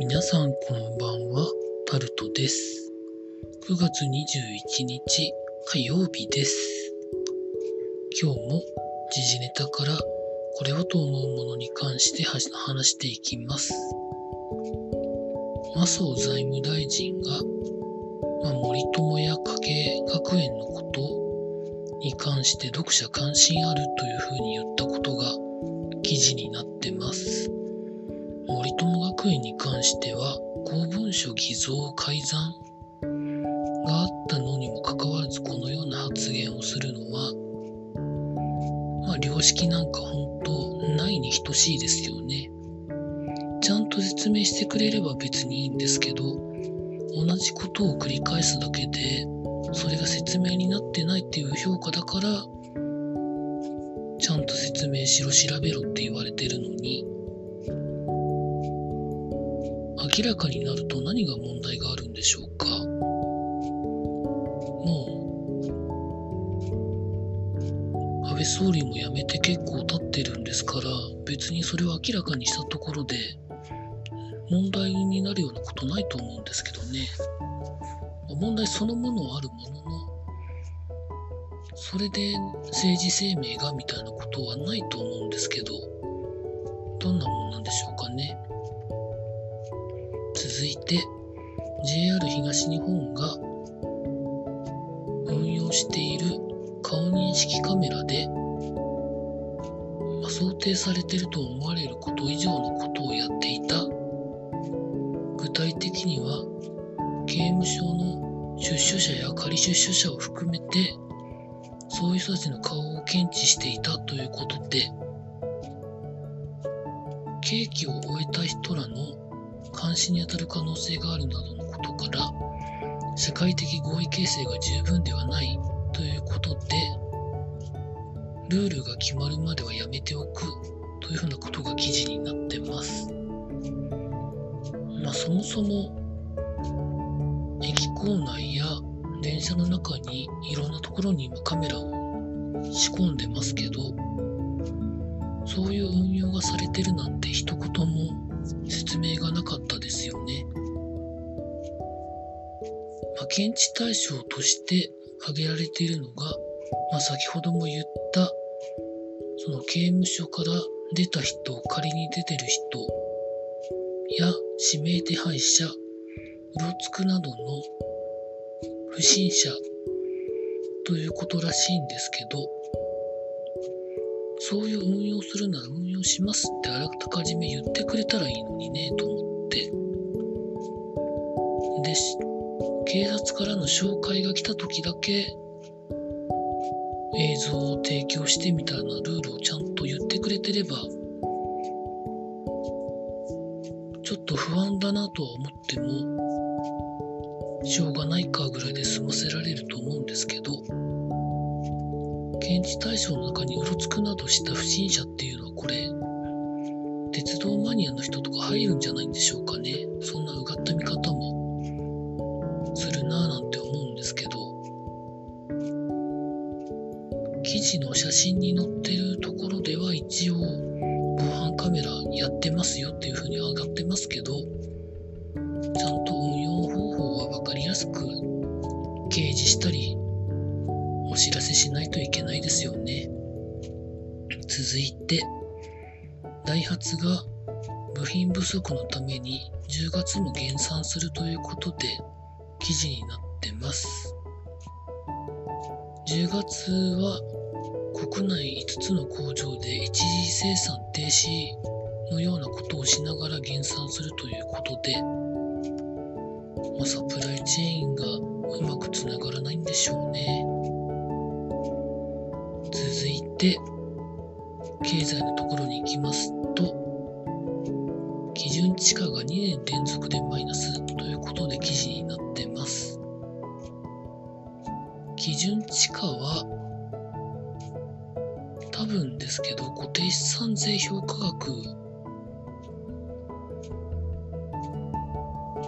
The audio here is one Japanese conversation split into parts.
皆さんこんばんは、タルトです。9月21日火曜日です。今日も時事ネタからこれをと思うものに関して話していきます。麻生財務大臣が、まあ、森友や家計学園のことに関して読者関心あるというふうに言ったことが記事になってます。森友学園に関しては公文書偽造改ざんがあったのにもかかわらずこのような発言をするのはまあ良識なんか本当ないに等しいですよね。ちゃんと説明してくれれば別にいいんですけど同じことを繰り返すだけでそれが説明になってないっていう評価だからちゃんと説明しろ調べろって言われてるのに明らかになると何が問題があるんでしょうか？もう安倍総理も辞めて結構経ってるんですから別にそれを明らかにしたところで問題になるようなことないと思うんですけどね。問題そのものはあるもののそれで政治生命がみたいなことはないと思うんですけどどんなもんなんでしょう？続いて JR 東日本が運用している顔認識カメラで、まあ想定されていると思われること以上のことをやっていた。具体的には刑務所の出所者や仮出所者を含めてそういう人たちの顔を検知していたということで刑期を終えた人らの監視に当たる可能性があるなどのことから社会的合意形成が十分ではないということでルールが決まるまではやめておくというふうなことが記事になってます。まあそもそも駅構内や電車の中にいろんなところに今カメラを仕込んでますけどそういう運用がされてるなんて一検知対象として挙げられているのが、まあ、先ほども言ったその刑務所から出た人仮に出てる人や指名手配者うろつくなどの不審者ということらしいんですけどそういう運用するなら運用しますってあらかじめ言ってくれたらいいのにねと思って。で警察からの紹介が来た時だけ映像を提供してみたいなルールをちゃんと言ってくれてればちょっと不安だなとは思ってもしょうがないかぐらいで済ませられると思うんですけど検知対象の中にうろつくなどした不審者っていうのはこれ鉄道マニアの人とか入るんじゃないんでしょうかね。の写真に載ってるところでは一応防犯カメラやってますよっていう風に上がってますけどちゃんと運用方法は分かりやすく掲示したりお知らせしないといけないですよね。続いて、ダイハツが部品不足のために10月も減産するということで記事になってます。10月は国内5つの工場で一時生産停止のようなことをしながら減産するということで、まあ、サプライチェーンがうまくつながらないんでしょうね。続いて、経済のところに行きますと、基準地価が2年連続でマイナス多分ですけど、固定資産税評価額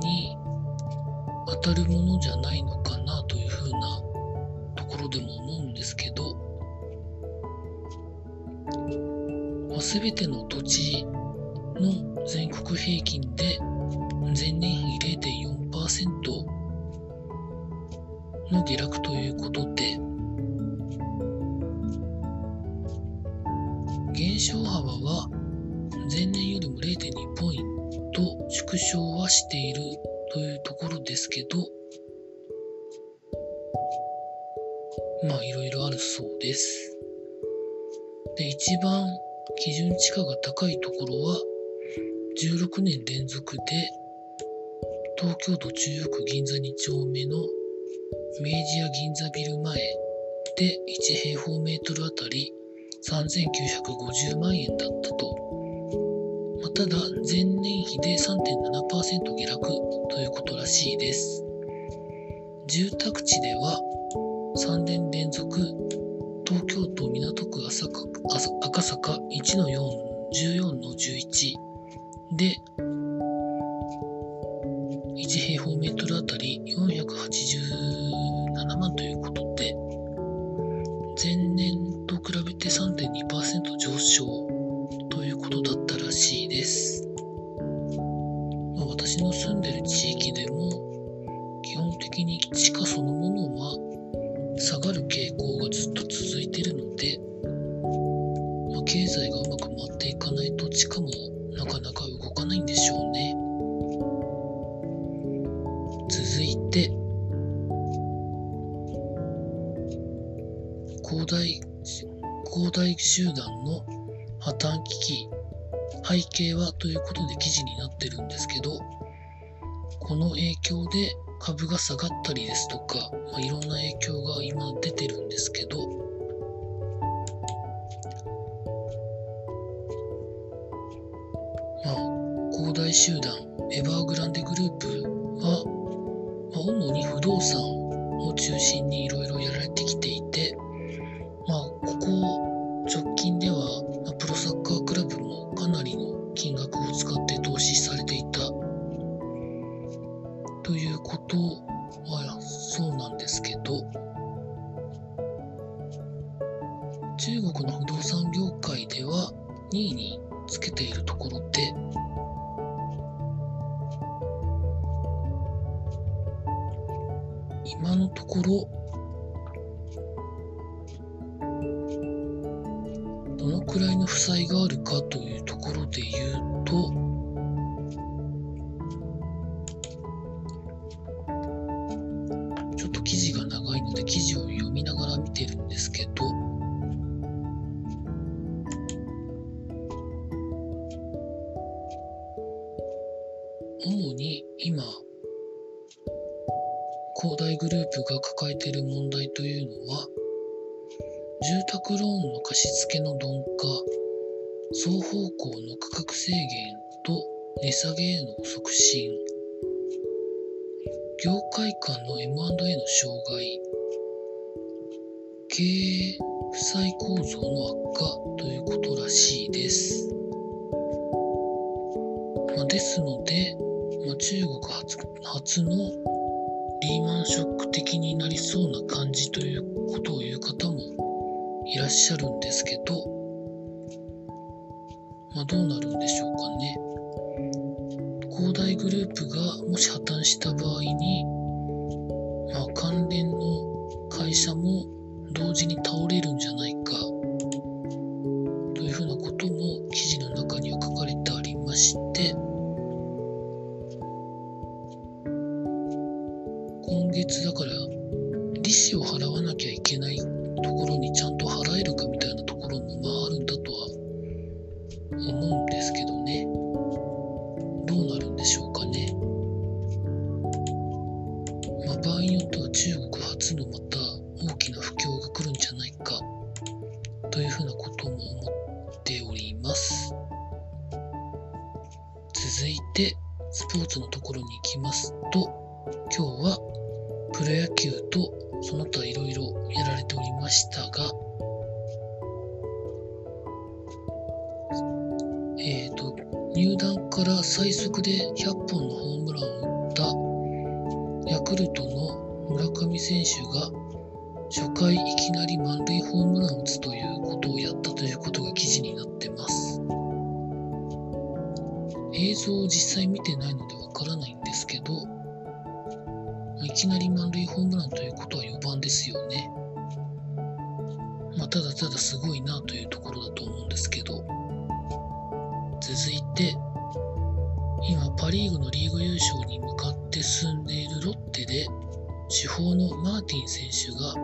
に当たるものじゃないのかなというふうなところでも思うんですけど、まあ、全ての土地の全国平均で前年比0.4%の下落ということで、減少幅は前年よりも0.2ポイント縮小はしているというところですけど、まあいろいろあるそうです。で、一番基準地価が高いところは16年連続で東京都中央区銀座2丁目の明治屋銀座ビル前で1平方メートルあたり3950万円だったと。まあ、ただ、前年比で3.7%下落ということらしいです。住宅地では3年連続東京都港区赤坂1の4、14の11で1平方メートルあたり487万というないんでしょうね。続いて、広大、広大集団の破綻危機、背景はということで記事になってるんですけど、この影響で株が下がったりですとか、まあ、いろんな影響が今出てるんですけど集団、エバーグランデグループは、まあ、主に不動産を中心にいろいろやられてきていて、まあ、ここ直近では、プロサッカークラブもかなりの金額を使って投資されていた。ということ今のところ、どのくらいの負債があるかというところで言うと、ちょっと記事が長いので記事を読みながら見てるんですけど、主に今、恒大グループが抱えている問題というのは住宅ローンの貸付の鈍化双方向の価格制限と値下げへの促進業界間の M&A の障害経営負債構造の悪化ということらしいです。まあ、ですので、まあ、中国初初のリーマンショック的になりそうな感じということを言う方もいらっしゃるんですけど、まあ、どうなるんでしょうかね。恒大グループがもし破綻した場合に、まあ、関連の会社も同時に倒れるんじゃないか今月だから利子を払わなきゃいけないところにちゃんと払えるかみたいなところもまああるんだとは思うんですけどね。どうなるんでしょうかね。まあ場合によっては中国初のまた大きな不況が来るんじゃないか。というふうなことも思っております。続いてスポーツのところに行きますと今日はプロ野球とその他いろいろやられておりましたが、えっ、ー、と、入団から最速で100本のホームランを打ったヤクルトの村上選手が初回いきなり満塁ホームランを打つということをやったということが記事になってます。映像を実際見てないのでわからないんですけどきなり満塁ホームランということは4番ですよね。まあ、ただただすごいなというところだと思うんですけど、続いて、今パ・リーグのリーグ優勝に向かって進んでいるロッテで、主砲のマーティン選手が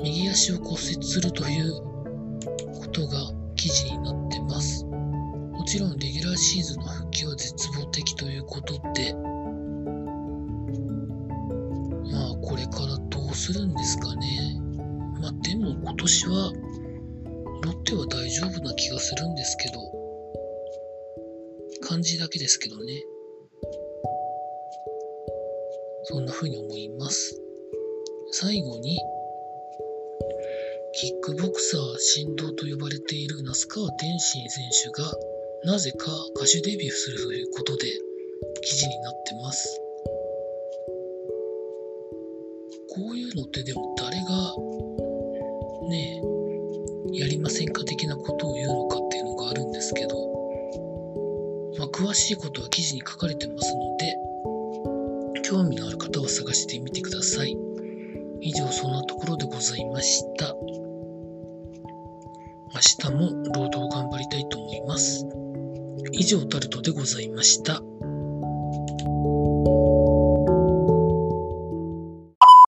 右足を骨折するということが記事になってます。もちろんレギュラーシーズンの復帰は絶望的ということで、年はロッテは大丈夫な気がするんですけど、感じだけですけどね。そんな風に思います。最後に、キックボクサー神童と呼ばれている那須川天心選手がなぜか歌手デビューするということで記事になってます。こういうのってでも誰がねやりませんか的なことを言うのかっていうのがあるんですけどまあ、詳しいことは記事に書かれてますので、興味のある方は探してみてください。以上、そんなところでございました。明日も労働頑張りたいと思います。以上、タルトでございました。